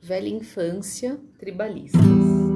Velha Infância Tribalistas.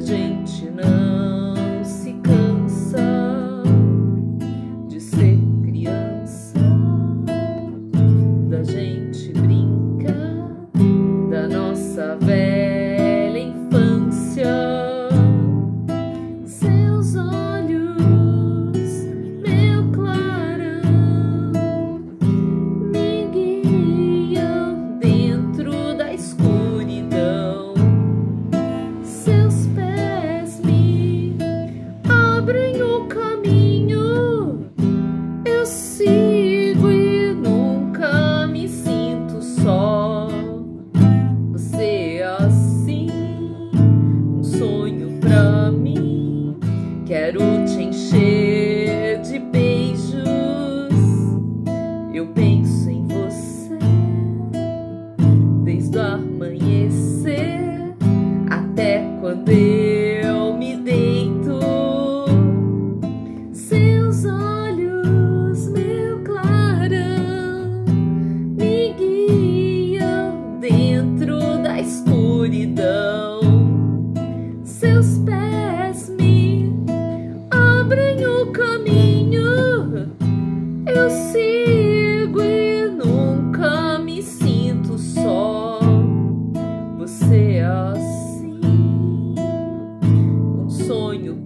gente não. sonho pra mim. Quero te encher de beijos. Eu penso em você desde a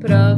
pra